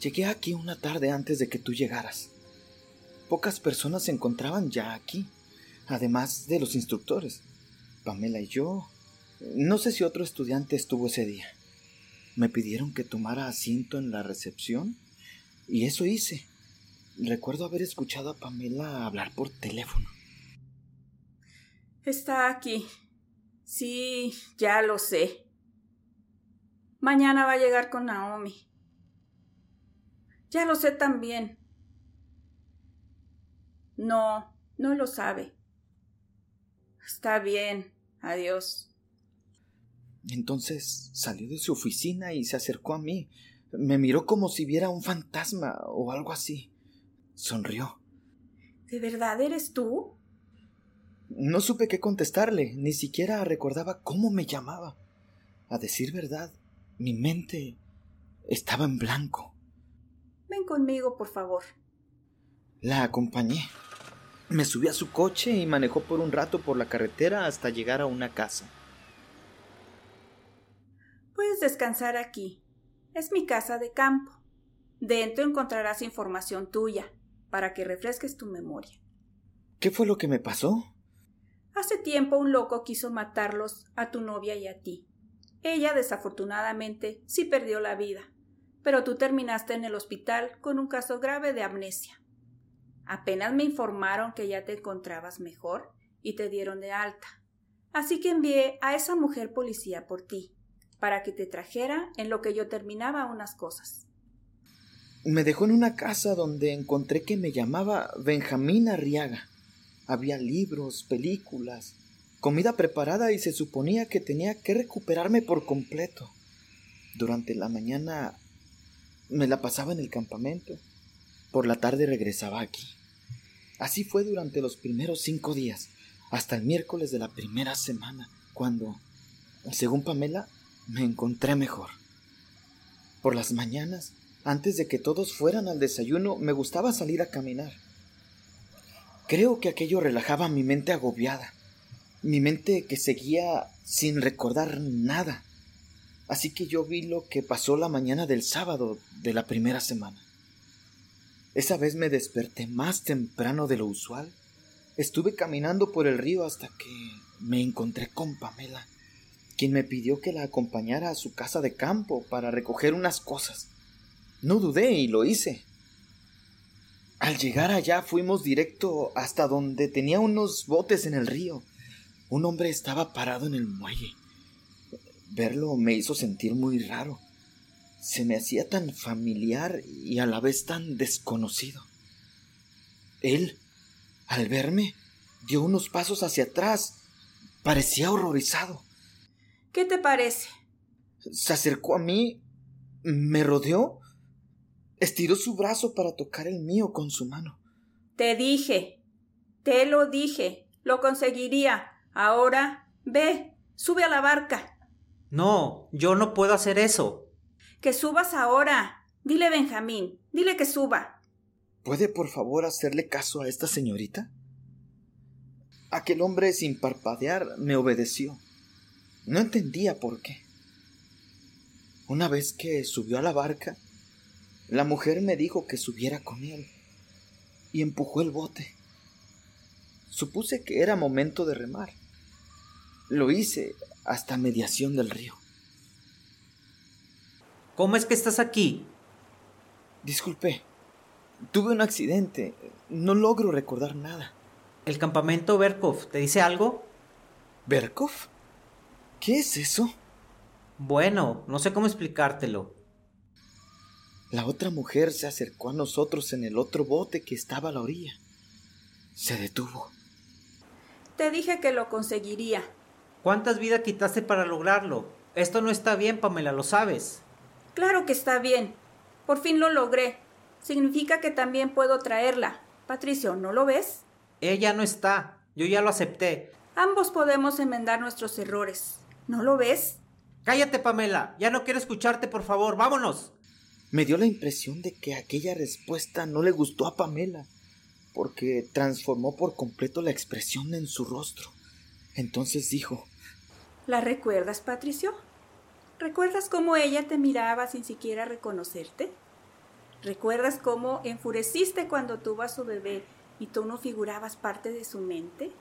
Llegué aquí una tarde antes de que tú llegaras. Pocas personas se encontraban ya aquí, además de los instructores. Pamela y yo. No sé si otro estudiante estuvo ese día. Me pidieron que tomara asiento en la recepción y eso hice. Recuerdo haber escuchado a Pamela hablar por teléfono. Está aquí. Sí, ya lo sé. Mañana va a llegar con Naomi. Ya lo sé también. No, no lo sabe. Está bien. Adiós. Entonces salió de su oficina y se acercó a mí. Me miró como si viera un fantasma o algo así. Sonrió. ¿De verdad eres tú? No supe qué contestarle, ni siquiera recordaba cómo me llamaba. A decir verdad, mi mente estaba en blanco. Ven conmigo, por favor. La acompañé. Me subí a su coche y manejó por un rato por la carretera hasta llegar a una casa. Puedes descansar aquí. Es mi casa de campo. Dentro encontrarás información tuya para que refresques tu memoria. ¿Qué fue lo que me pasó? Hace tiempo un loco quiso matarlos a tu novia y a ti. Ella, desafortunadamente, sí perdió la vida, pero tú terminaste en el hospital con un caso grave de amnesia. Apenas me informaron que ya te encontrabas mejor y te dieron de alta. Así que envié a esa mujer policía por ti, para que te trajera en lo que yo terminaba unas cosas. Me dejó en una casa donde encontré que me llamaba Benjamín Arriaga. Había libros, películas, comida preparada y se suponía que tenía que recuperarme por completo. Durante la mañana me la pasaba en el campamento. Por la tarde regresaba aquí. Así fue durante los primeros cinco días, hasta el miércoles de la primera semana, cuando, según Pamela, me encontré mejor. Por las mañanas, antes de que todos fueran al desayuno, me gustaba salir a caminar. Creo que aquello relajaba mi mente agobiada, mi mente que seguía sin recordar nada. Así que yo vi lo que pasó la mañana del sábado de la primera semana. Esa vez me desperté más temprano de lo usual. Estuve caminando por el río hasta que me encontré con Pamela, quien me pidió que la acompañara a su casa de campo para recoger unas cosas. No dudé y lo hice. Al llegar allá fuimos directo hasta donde tenía unos botes en el río. Un hombre estaba parado en el muelle. Verlo me hizo sentir muy raro se me hacía tan familiar y a la vez tan desconocido. Él, al verme, dio unos pasos hacia atrás. Parecía horrorizado. ¿Qué te parece? Se acercó a mí, me rodeó, estiró su brazo para tocar el mío con su mano. Te dije, te lo dije, lo conseguiría. Ahora, ve, sube a la barca. No, yo no puedo hacer eso. Que subas ahora. Dile Benjamín, dile que suba. ¿Puede por favor hacerle caso a esta señorita? Aquel hombre sin parpadear me obedeció. No entendía por qué. Una vez que subió a la barca, la mujer me dijo que subiera con él y empujó el bote. Supuse que era momento de remar. Lo hice hasta mediación del río. ¿Cómo es que estás aquí? Disculpe. Tuve un accidente. No logro recordar nada. ¿El campamento Berkov te dice algo? ¿Berkov? ¿Qué es eso? Bueno, no sé cómo explicártelo. La otra mujer se acercó a nosotros en el otro bote que estaba a la orilla. Se detuvo. Te dije que lo conseguiría. ¿Cuántas vidas quitaste para lograrlo? Esto no está bien, Pamela, lo sabes. Claro que está bien. Por fin lo logré. Significa que también puedo traerla. Patricio, ¿no lo ves? Ella no está. Yo ya lo acepté. Ambos podemos enmendar nuestros errores. ¿No lo ves? Cállate, Pamela. Ya no quiero escucharte, por favor. Vámonos. Me dio la impresión de que aquella respuesta no le gustó a Pamela, porque transformó por completo la expresión en su rostro. Entonces dijo, ¿La recuerdas, Patricio? ¿Recuerdas cómo ella te miraba sin siquiera reconocerte? ¿Recuerdas cómo enfureciste cuando tuvo a su bebé y tú no figurabas parte de su mente?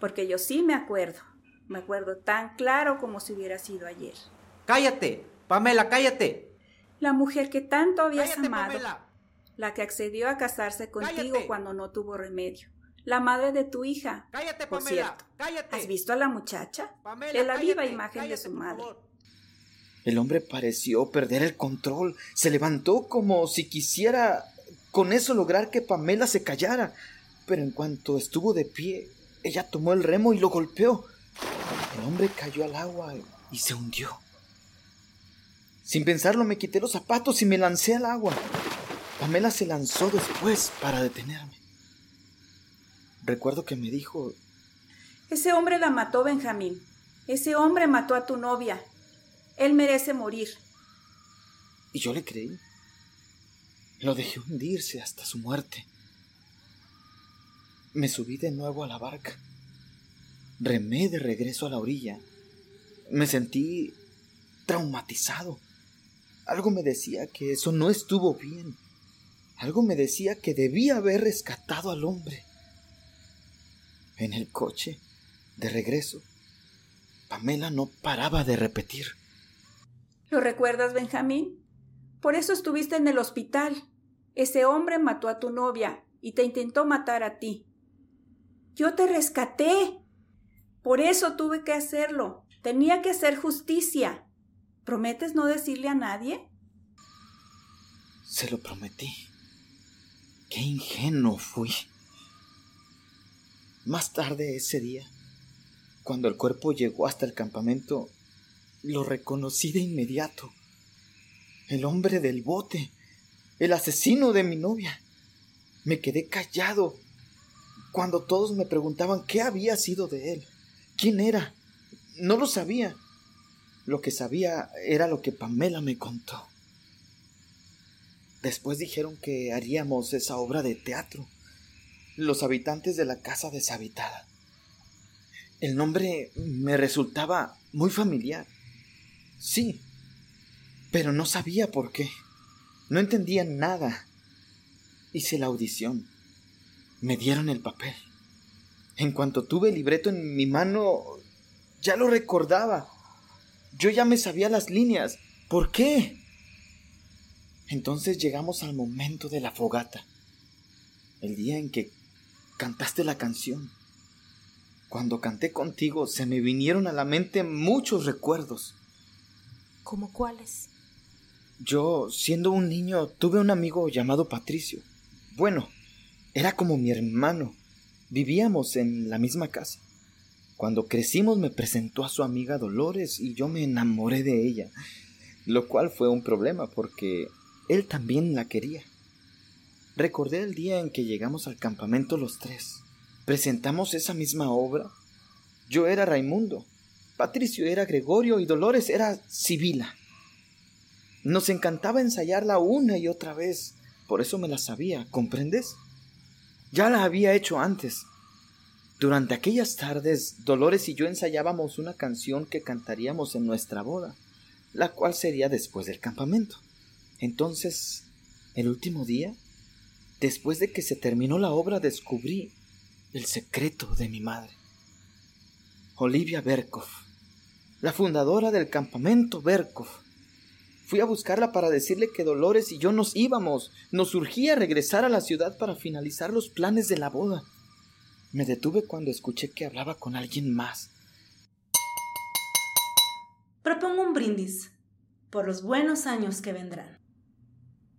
Porque yo sí me acuerdo. Me acuerdo tan claro como si hubiera sido ayer. ¡Cállate! Pamela, cállate. La mujer que tanto habías amado. La que accedió a casarse contigo cuando no tuvo remedio. La madre de tu hija. Cállate, Por Pamela. cierto, Cállate. ¿has visto a la muchacha? Pamela, es la viva cállate, imagen de su madre. El hombre pareció perder el control. Se levantó como si quisiera con eso lograr que Pamela se callara. Pero en cuanto estuvo de pie, ella tomó el remo y lo golpeó. El hombre cayó al agua y se hundió. Sin pensarlo me quité los zapatos y me lancé al agua. Pamela se lanzó después para detenerme. Recuerdo que me dijo, Ese hombre la mató, Benjamín. Ese hombre mató a tu novia. Él merece morir. y yo le creí. Lo dejé hundirse hasta su muerte. Me subí de nuevo a la barca. Remé de regreso a la orilla. Me sentí traumatizado. Algo me decía que eso no estuvo bien. Algo me decía que debía haber rescatado al hombre. En el coche, de regreso, Pamela no paraba de repetir. ¿Lo recuerdas, Benjamín? Por eso estuviste en el hospital. Ese hombre mató a tu novia y te intentó matar a ti. Yo te rescaté. Por eso tuve que hacerlo. Tenía que hacer justicia. ¿Prometes no decirle a nadie? Se lo prometí. Qué ingenuo fui. Más tarde ese día, cuando el cuerpo llegó hasta el campamento, lo reconocí de inmediato. El hombre del bote, el asesino de mi novia. Me quedé callado cuando todos me preguntaban qué había sido de él, quién era. No lo sabía. Lo que sabía era lo que Pamela me contó. Después dijeron que haríamos esa obra de teatro. Los habitantes de la casa deshabitada. El nombre me resultaba muy familiar. Sí, pero no sabía por qué. No entendía nada. Hice la audición. Me dieron el papel. En cuanto tuve el libreto en mi mano, ya lo recordaba. Yo ya me sabía las líneas. ¿Por qué? Entonces llegamos al momento de la fogata. El día en que cantaste la canción. Cuando canté contigo se me vinieron a la mente muchos recuerdos. ¿Cómo cuáles? Yo, siendo un niño, tuve un amigo llamado Patricio. Bueno, era como mi hermano. Vivíamos en la misma casa. Cuando crecimos me presentó a su amiga Dolores y yo me enamoré de ella, lo cual fue un problema porque él también la quería. Recordé el día en que llegamos al campamento los tres. Presentamos esa misma obra. Yo era Raimundo, Patricio era Gregorio y Dolores era Sibila. Nos encantaba ensayarla una y otra vez, por eso me la sabía, ¿comprendes? Ya la había hecho antes. Durante aquellas tardes, Dolores y yo ensayábamos una canción que cantaríamos en nuestra boda, la cual sería después del campamento. Entonces, el último día, después de que se terminó la obra, descubrí el secreto de mi madre. Olivia Berkov, la fundadora del campamento Berkov. Fui a buscarla para decirle que Dolores y yo nos íbamos. Nos surgía regresar a la ciudad para finalizar los planes de la boda. Me detuve cuando escuché que hablaba con alguien más. Propongo un brindis por los buenos años que vendrán.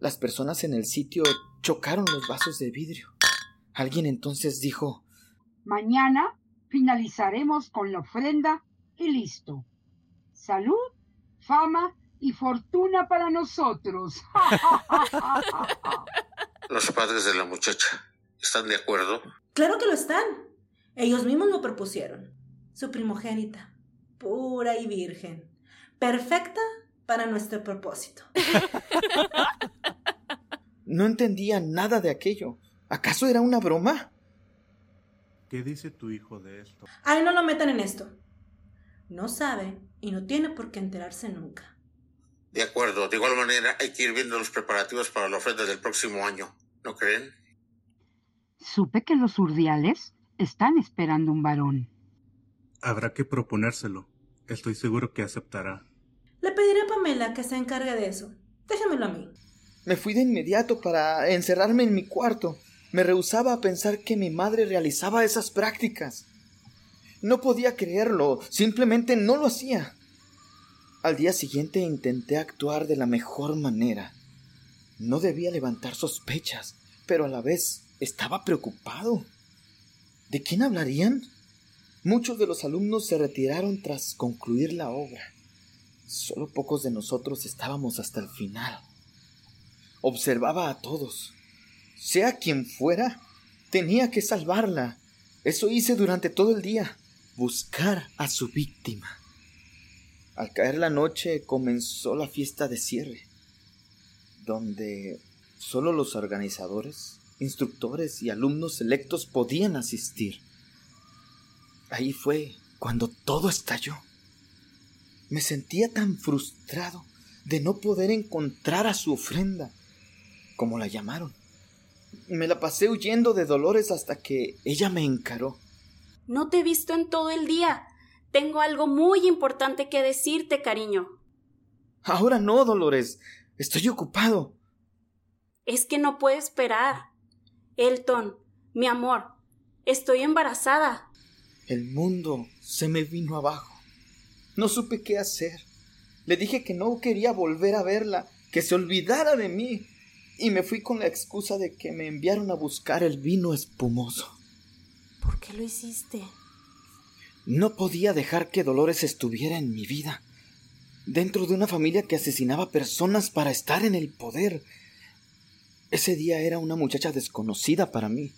Las personas en el sitio chocaron los vasos de vidrio. Alguien entonces dijo, Mañana finalizaremos con la ofrenda y listo. Salud, fama y fortuna para nosotros. Los padres de la muchacha están de acuerdo. Claro que lo están. Ellos mismos lo propusieron. Su primogénita, pura y virgen, perfecta para nuestro propósito. no entendía nada de aquello. ¿Acaso era una broma? ¿Qué dice tu hijo de esto? Ay, no lo metan en esto. No sabe y no tiene por qué enterarse nunca. De acuerdo, de igual manera hay que ir viendo los preparativos para la ofrenda del próximo año, ¿no creen? Supe que los urdiales están esperando un varón. Habrá que proponérselo. Estoy seguro que aceptará. Le pediré a Pamela que se encargue de eso. Déjamelo a mí. Me fui de inmediato para encerrarme en mi cuarto. Me rehusaba a pensar que mi madre realizaba esas prácticas. No podía creerlo, simplemente no lo hacía. Al día siguiente intenté actuar de la mejor manera. No debía levantar sospechas, pero a la vez estaba preocupado. ¿De quién hablarían? Muchos de los alumnos se retiraron tras concluir la obra. Solo pocos de nosotros estábamos hasta el final. Observaba a todos. Sea quien fuera, tenía que salvarla. Eso hice durante todo el día, buscar a su víctima. Al caer la noche comenzó la fiesta de cierre, donde solo los organizadores, instructores y alumnos selectos podían asistir. Ahí fue cuando todo estalló. Me sentía tan frustrado de no poder encontrar a su ofrenda, como la llamaron. Me la pasé huyendo de Dolores hasta que ella me encaró. No te he visto en todo el día. Tengo algo muy importante que decirte, cariño. Ahora no, Dolores. Estoy ocupado. Es que no puedo esperar. Elton, mi amor, estoy embarazada. El mundo se me vino abajo. No supe qué hacer. Le dije que no quería volver a verla, que se olvidara de mí, y me fui con la excusa de que me enviaron a buscar el vino espumoso. ¿Por qué lo hiciste? No podía dejar que Dolores estuviera en mi vida, dentro de una familia que asesinaba personas para estar en el poder. Ese día era una muchacha desconocida para mí,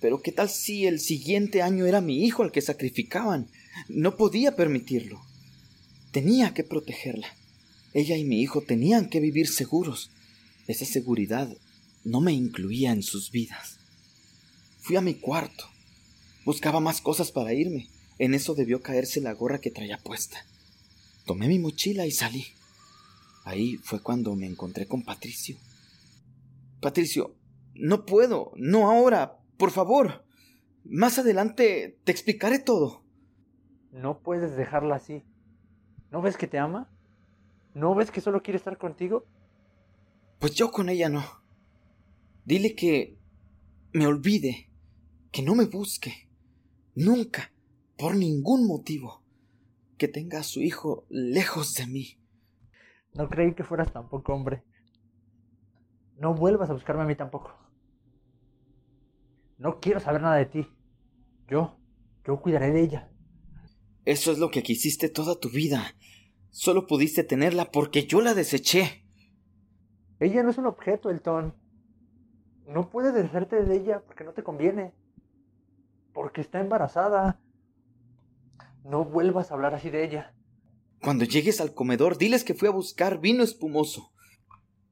pero ¿qué tal si el siguiente año era mi hijo al que sacrificaban? No podía permitirlo. Tenía que protegerla. Ella y mi hijo tenían que vivir seguros. Esa seguridad no me incluía en sus vidas. Fui a mi cuarto. Buscaba más cosas para irme. En eso debió caerse la gorra que traía puesta. Tomé mi mochila y salí. Ahí fue cuando me encontré con Patricio. Patricio, no puedo, no ahora, por favor. Más adelante te explicaré todo. No puedes dejarla así. ¿No ves que te ama? ¿No ves que solo quiere estar contigo? Pues yo con ella no. Dile que me olvide, que no me busque, nunca, por ningún motivo, que tenga a su hijo lejos de mí. No creí que fueras tan poco hombre. No vuelvas a buscarme a mí tampoco. No quiero saber nada de ti. Yo, yo cuidaré de ella. Eso es lo que quisiste toda tu vida. Solo pudiste tenerla porque yo la deseché. Ella no es un objeto, Elton. No puedes deshacerte de ella porque no te conviene. Porque está embarazada. No vuelvas a hablar así de ella. Cuando llegues al comedor, diles que fui a buscar vino espumoso.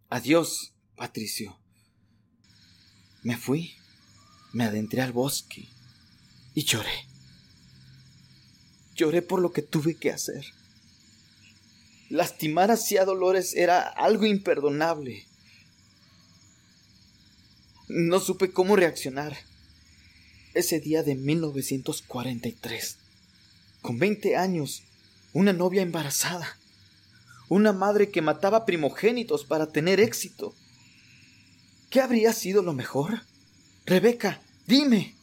Adiós, Patricio. Me fui, me adentré al bosque y lloré. Lloré por lo que tuve que hacer. Lastimar así a Dolores era algo imperdonable. No supe cómo reaccionar. Ese día de 1943, con 20 años, una novia embarazada, una madre que mataba primogénitos para tener éxito. ¿Qué habría sido lo mejor? Rebeca, dime,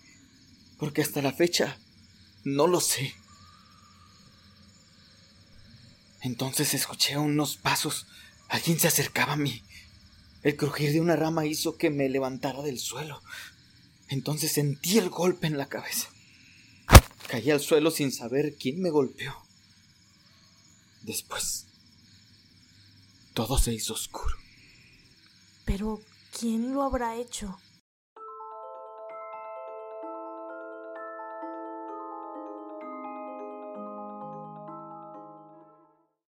porque hasta la fecha no lo sé. Entonces escuché unos pasos. Alguien se acercaba a mí. El crujir de una rama hizo que me levantara del suelo. Entonces sentí el golpe en la cabeza. Caí al suelo sin saber quién me golpeó. Después, todo se hizo oscuro. Pero, ¿quién lo habrá hecho?